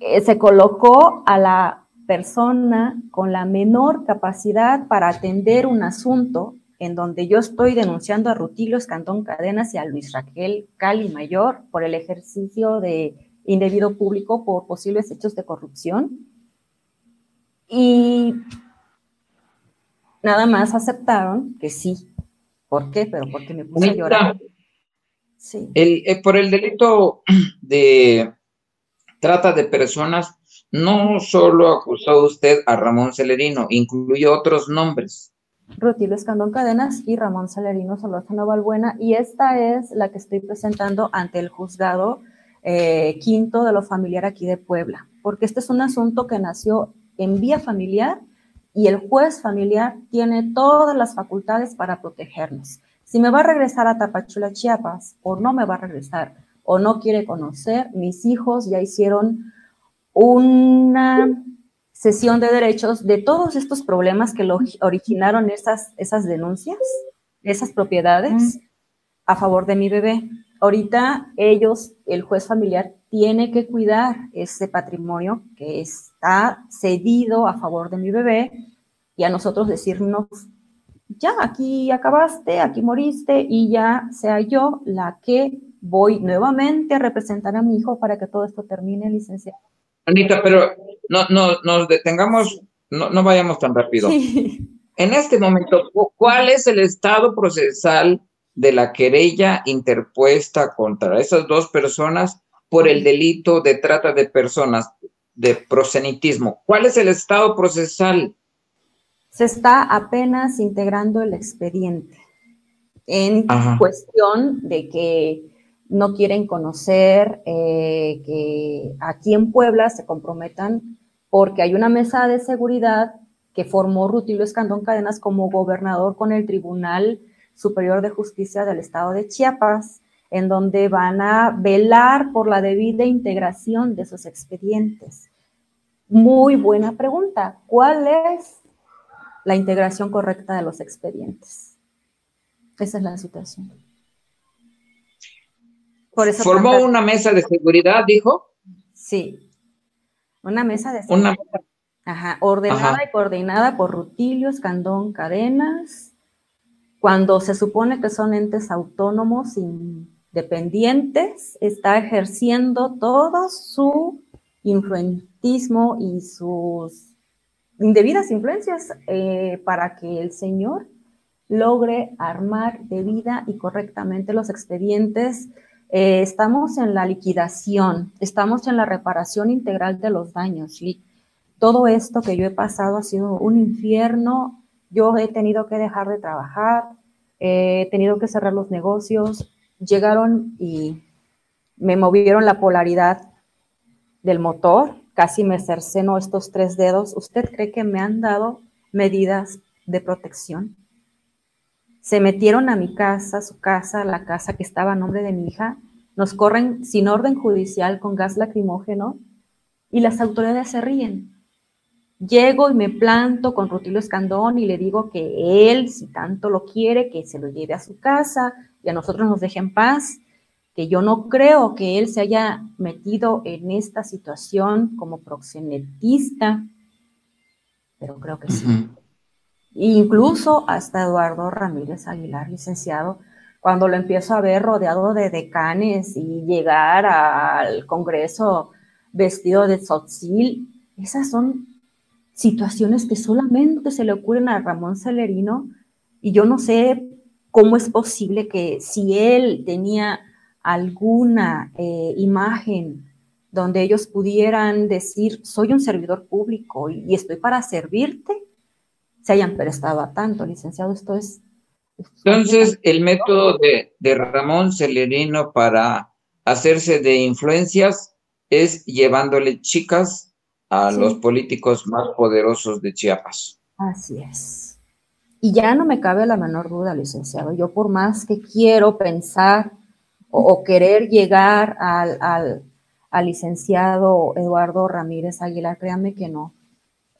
eh, se colocó a la persona con la menor capacidad para atender un asunto en donde yo estoy denunciando a Rutilio Escantón Cadenas y a Luis Raquel Cali Mayor por el ejercicio de indebido público por posibles hechos de corrupción. Y nada más aceptaron que sí. ¿Por qué? Pero porque me puse a llorar. Sí. Eh, por el delito de trata de personas, no solo acusó usted a Ramón Celerino, incluyó otros nombres. Rutilio Escandón Cadenas y Ramón Celerino Solórzano Valbuena, y esta es la que estoy presentando ante el juzgado eh, quinto de lo familiar aquí de Puebla, porque este es un asunto que nació en vía familiar y el juez familiar tiene todas las facultades para protegernos. Si me va a regresar a Tapachula, Chiapas, o no me va a regresar, o no quiere conocer, mis hijos ya hicieron una sesión de derechos de todos estos problemas que lo originaron esas, esas denuncias, esas propiedades a favor de mi bebé. Ahorita ellos, el juez familiar, tiene que cuidar ese patrimonio que está cedido a favor de mi bebé y a nosotros decirnos, ya, aquí acabaste, aquí moriste y ya sea yo la que voy nuevamente a representar a mi hijo para que todo esto termine, licenciado. Anita, pero no, no nos detengamos, no, no vayamos tan rápido. En este momento, ¿cuál es el estado procesal de la querella interpuesta contra esas dos personas por el delito de trata de personas, de prosenitismo? ¿Cuál es el estado procesal? Se está apenas integrando el expediente en cuestión de que no quieren conocer, eh, que aquí en Puebla se comprometan porque hay una mesa de seguridad que formó Rutilio Escandón Cadenas como gobernador con el Tribunal Superior de Justicia del Estado de Chiapas, en donde van a velar por la debida integración de esos expedientes. Muy buena pregunta. ¿Cuál es la integración correcta de los expedientes? Esa es la situación. ¿Formó una mesa de seguridad, dijo? Sí, una mesa de seguridad. Ajá, ordenada y coordinada por Rutilio, Escandón, Cadenas, cuando se supone que son entes autónomos, independientes, está ejerciendo todo su influentismo y sus indebidas influencias eh, para que el señor logre armar debida y correctamente los expedientes eh, estamos en la liquidación, estamos en la reparación integral de los daños. Todo esto que yo he pasado ha sido un infierno. Yo he tenido que dejar de trabajar, he tenido que cerrar los negocios. Llegaron y me movieron la polaridad del motor, casi me cerceno estos tres dedos. ¿Usted cree que me han dado medidas de protección? se metieron a mi casa, su casa, la casa que estaba a nombre de mi hija, nos corren sin orden judicial con gas lacrimógeno y las autoridades se ríen. Llego y me planto con Rutilio Escandón y le digo que él, si tanto lo quiere, que se lo lleve a su casa y a nosotros nos deje en paz, que yo no creo que él se haya metido en esta situación como proxenetista, pero creo que sí. Incluso hasta Eduardo Ramírez Aguilar, licenciado, cuando lo empiezo a ver rodeado de decanes y llegar al Congreso vestido de tzotzil, esas son situaciones que solamente se le ocurren a Ramón Celerino y yo no sé cómo es posible que si él tenía alguna eh, imagen donde ellos pudieran decir, soy un servidor público y estoy para servirte, se hayan prestado a tanto, licenciado. Esto es... Entonces, el método de, Ramón Celerino para hacerse de influencias es llevándole chicas a los políticos más poderosos de Chiapas. Así es. Y ya no me cabe la menor duda, licenciado. Yo por más que quiero pensar o, querer llegar al, al, al, licenciado Eduardo Ramírez Aguilar, créanme que no.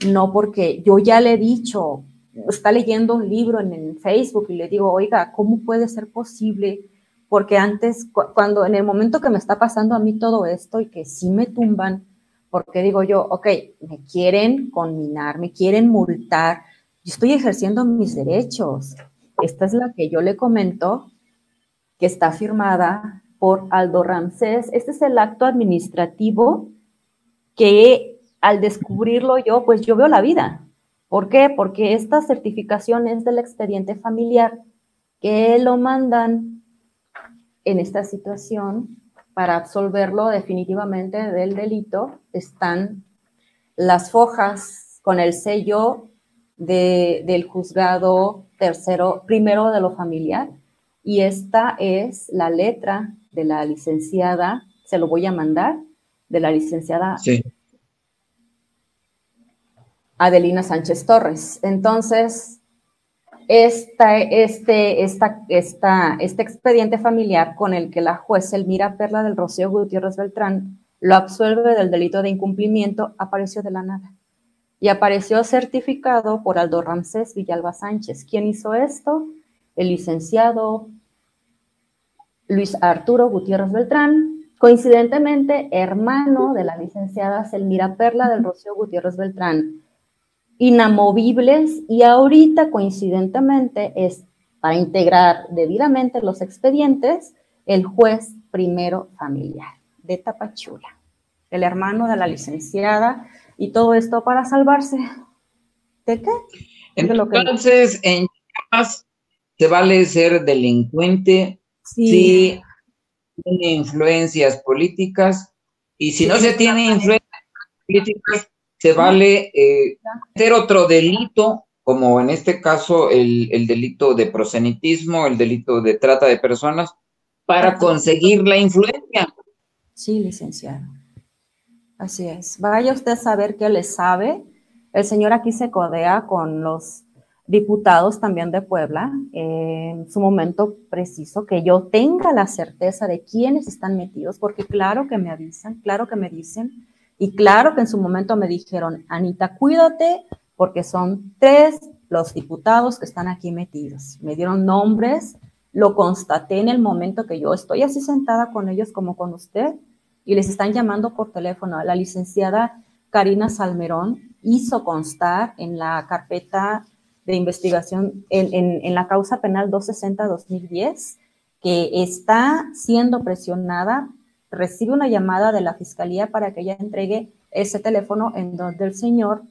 No, porque yo ya le he dicho, está leyendo un libro en, en Facebook y le digo, oiga, ¿cómo puede ser posible? Porque antes, cuando en el momento que me está pasando a mí todo esto y que sí me tumban, porque digo yo, ok, me quieren conminar, me quieren multar, yo estoy ejerciendo mis derechos. Esta es la que yo le comento, que está firmada por Aldo Ramsés. Este es el acto administrativo que al descubrirlo yo, pues yo veo la vida. ¿Por qué? Porque esta certificación es del expediente familiar que lo mandan en esta situación para absolverlo definitivamente del delito están las fojas con el sello del juzgado tercero, primero de lo familiar, y esta es la letra de la licenciada, se lo voy a mandar, de la licenciada Adelina Sánchez Torres. Entonces, este, este expediente familiar con el que la juez Elmira Perla del Rocío Gutiérrez Beltrán lo absuelve del delito de incumplimiento apareció de la nada. Y apareció certificado por Aldo Ramsés Villalba Sánchez. ¿Quién hizo esto? El licenciado Luis Arturo Gutiérrez Beltrán, coincidentemente hermano de la licenciada Selmira Perla del Rocío Gutiérrez Beltrán, inamovibles y ahorita coincidentemente es para integrar debidamente los expedientes el juez primero familiar de Tapachula, el hermano de la licenciada y todo esto para salvarse. ¿De qué? Entonces, en Chiapas se vale ser delincuente si tiene influencias políticas y si no se tiene influencias políticas, se vale eh, hacer otro delito, como en este caso el, delito de prosenitismo, el delito de trata de personas, para conseguir la influencia. Sí, licenciado. Así es. Vaya usted a saber qué le sabe. El señor aquí se codea con los diputados también de Puebla en su momento preciso, que yo tenga la certeza de quiénes están metidos, porque claro que me avisan, claro que me dicen, y claro que en su momento me dijeron, Anita, cuídate porque son tres los diputados que están aquí metidos. Me dieron nombres, lo constaté en el momento que yo estoy así sentada con ellos como con usted y les están llamando por teléfono. La licenciada Karina Salmerón hizo constar en la carpeta de investigación, en, en la causa penal 260-2010, que está siendo presionada recibe una llamada de la fiscalía para que ella entregue ese teléfono en donde el señor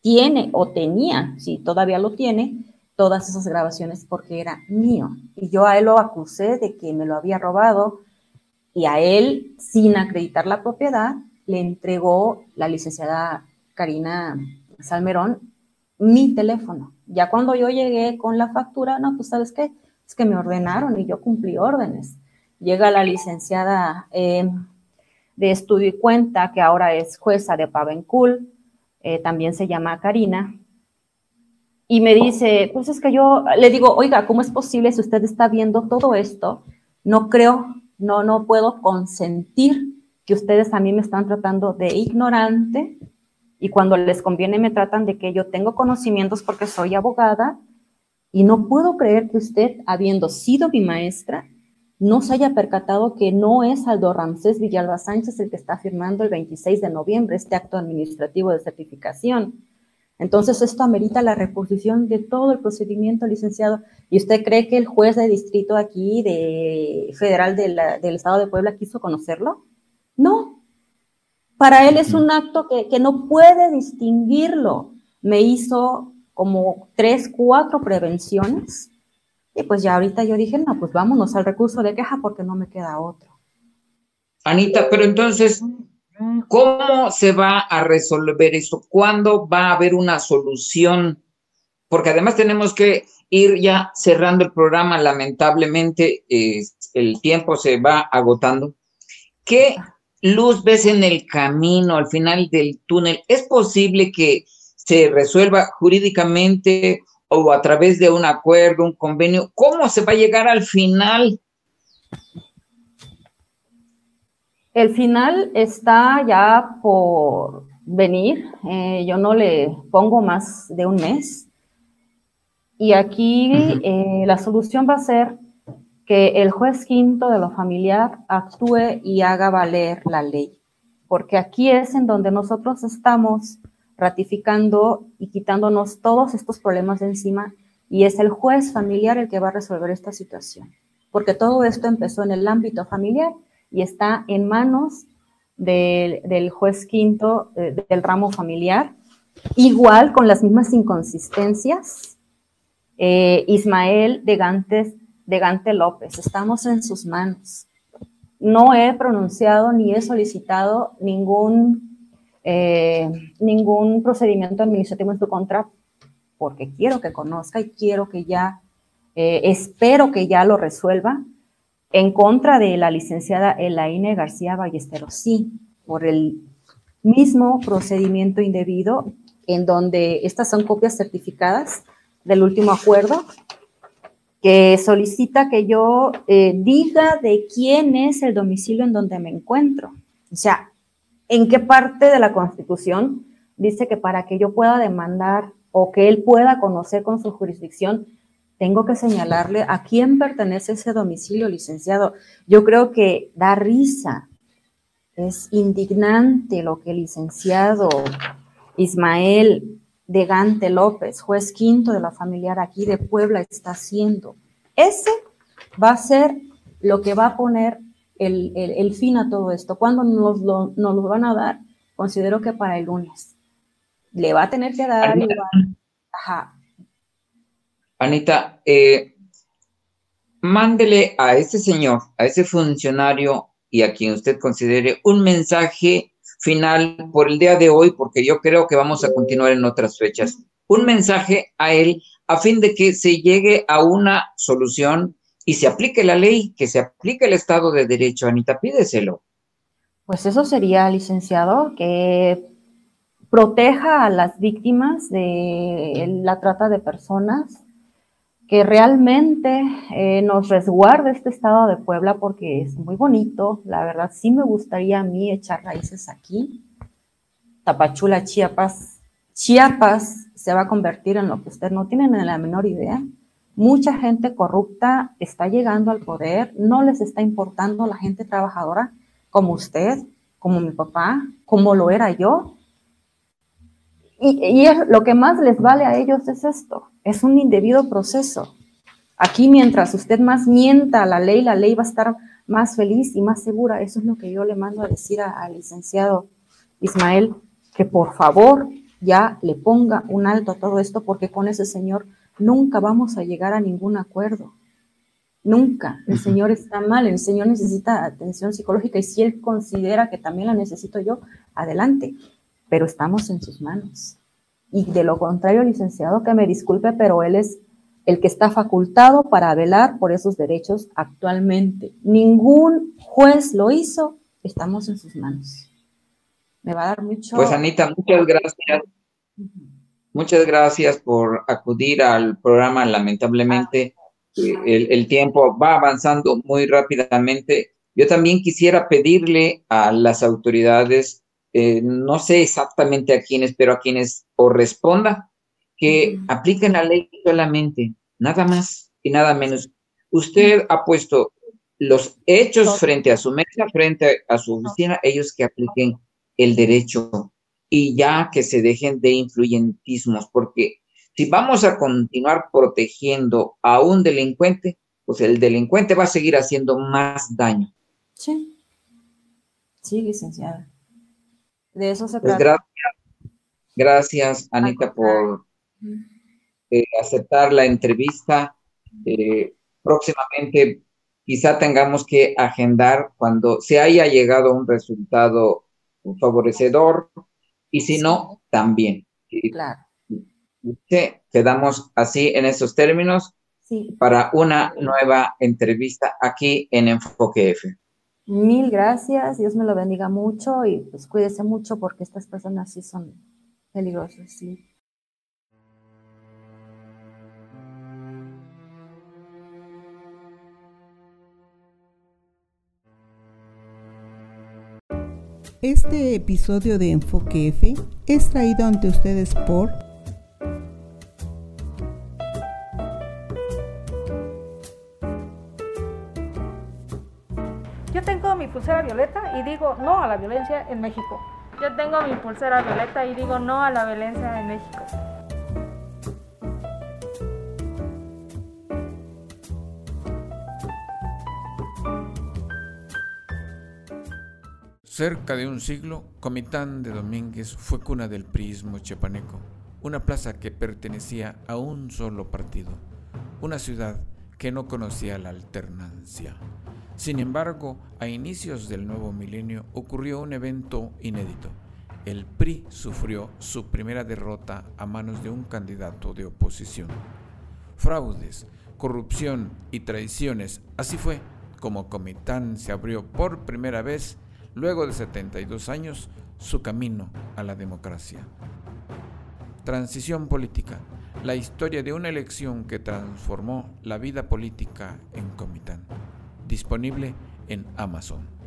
tiene o tenía, si todavía lo tiene, todas esas grabaciones porque era mío. Y yo a él lo acusé de que me lo había robado y a él, sin acreditar la propiedad, le entregó la licenciada Karina Salmerón mi teléfono. Ya cuando yo llegué con la factura, no, pues sabes qué, es que me ordenaron y yo cumplí órdenes llega la licenciada eh, de estudio y cuenta, que ahora es jueza de Pavencul, eh, también se llama Karina, y me dice, pues es que yo le digo, oiga, ¿cómo es posible si usted está viendo todo esto? No creo, no, no puedo consentir que ustedes a mí me están tratando de ignorante y cuando les conviene me tratan de que yo tengo conocimientos porque soy abogada y no puedo creer que usted, habiendo sido mi maestra, no se haya percatado que no es Aldo Ramsés Villalba Sánchez el que está firmando el 26 de noviembre este acto administrativo de certificación. Entonces, esto amerita la reposición de todo el procedimiento, licenciado. ¿Y usted cree que el juez de distrito aquí, de federal del Estado de Puebla, quiso conocerlo? No. Para él es un acto que, que no puede distinguirlo. Me hizo como tres, cuatro prevenciones y pues ya ahorita yo dije, no, pues vámonos al recurso de queja porque no me queda otro. Anita, pero entonces, ¿cómo se va a resolver eso? ¿Cuándo va a haber una solución? Porque además tenemos que ir ya cerrando el programa, lamentablemente el tiempo se va agotando. ¿Qué luz ves en el camino, al final del túnel? ¿Es posible que se resuelva jurídicamente o a través de un acuerdo, un convenio? ¿Cómo se va a llegar al final? El final está ya por venir. Eh, yo no le pongo más de un mes. Y aquí eh, la solución va a ser que el juez quinto de lo familiar actúe y haga valer la ley, porque aquí es en donde nosotros estamos ratificando y quitándonos todos estos problemas de encima y es el juez familiar el que va a resolver esta situación, porque todo esto empezó en el ámbito familiar y está en manos del, juez quinto eh, del ramo familiar, igual con las mismas inconsistencias. Eh, Ismael de Gantes de Gante López. Estamos en sus manos. No he pronunciado ni he solicitado ningún, eh, ningún procedimiento administrativo en su contra porque quiero que conozca y quiero que ya, eh, espero que ya lo resuelva en contra de la licenciada Elaine García Ballesteros. Sí, por el mismo procedimiento indebido en donde estas son copias certificadas del último acuerdo que solicita que yo eh, diga de quién es el domicilio en donde me encuentro. O sea, ¿en qué parte de la Constitución dice que para que yo pueda demandar o que él pueda conocer con su jurisdicción, tengo que señalarle a quién pertenece ese domicilio, licenciado? Yo creo que da risa. Es indignante lo que el licenciado Ismael de Gante López, juez quinto de la familiar aquí de Puebla, está haciendo. Ese va a ser lo que va a poner el, fin a todo esto. ¿Cuándo nos lo, van a dar? Considero que para el lunes. Le va a tener que dar. Anita, Ajá. Anita eh, mándele a ese señor, a ese funcionario y a quien usted considere un mensaje final por el día de hoy, porque yo creo que vamos a continuar en otras fechas. Un mensaje a él a fin de que se llegue a una solución y se aplique la ley, que se aplique el Estado de Derecho. Anita, pídeselo. Pues eso sería, licenciado, que proteja a las víctimas de la trata de personas, que realmente eh, nos resguarde este estado de Puebla porque es muy bonito. La verdad, sí me gustaría a mí echar raíces aquí. Tapachula, Chiapas. Chiapas se va a convertir en lo que usted no tiene ni la menor idea. Mucha gente corrupta está llegando al poder, no les está importando la gente trabajadora como usted, como mi papá, como lo era yo. Y, y lo que más les vale a ellos es esto, es un indebido proceso. Aquí mientras usted más mienta la ley, la ley va a estar más feliz y más segura. Eso es lo que yo le mando a decir al licenciado Ismael, que por favor ya le ponga un alto a todo esto porque con ese señor nunca vamos a llegar a ningún acuerdo. Nunca. El señor está mal, el señor necesita atención psicológica y si él considera que también la necesito yo, adelante. Pero estamos en sus manos. Y de lo contrario, licenciado, que me disculpe, pero él es el que está facultado para velar por esos derechos actualmente. Ningún juez lo hizo, estamos en sus manos. Me va a dar mucho. Pues Anita, muchas gracias. Muchas gracias por acudir al programa. Lamentablemente, el, tiempo va avanzando muy rápidamente. Yo también quisiera pedirle a las autoridades, eh, no sé exactamente a quiénes, pero a quienes corresponda, que apliquen la ley solamente, nada más y nada menos. Usted ha puesto los hechos frente a su mesa, frente a su oficina, ellos que apliquen el derecho y ya que se dejen de influyentismos, porque si vamos a continuar protegiendo a un delincuente, pues el delincuente va a seguir haciendo más daño. Sí, sí, licenciada. De eso se pues trata. Gracias, gracias Anita, por eh, aceptar la entrevista. Eh, próximamente quizá tengamos que agendar cuando se haya llegado a un resultado favorecedor y si no, también. Claro. quedamos así en esos términos para una nueva entrevista aquí en Enfoque F. Mil gracias, Dios me lo bendiga mucho y pues cuídese mucho porque estas personas sí son peligrosas, sí. Este episodio de Enfoque F es traído ante ustedes por Yo tengo mi pulsera violeta y digo no a la violencia en México. Yo tengo mi pulsera violeta y digo no a la violencia en México. Cerca de un siglo, Comitán de Domínguez fue cuna del priismo chepaneco, una plaza que pertenecía a un solo partido, una ciudad que no conocía la alternancia. Sin embargo, a inicios del nuevo milenio ocurrió un evento inédito. El PRI sufrió su primera derrota a manos de un candidato de oposición. Fraudes, corrupción y traiciones, así fue como Comitán se abrió por primera vez luego de 72 años, su camino a la democracia. Transición política, la historia de una elección que transformó la vida política en Comitán, disponible en Amazon.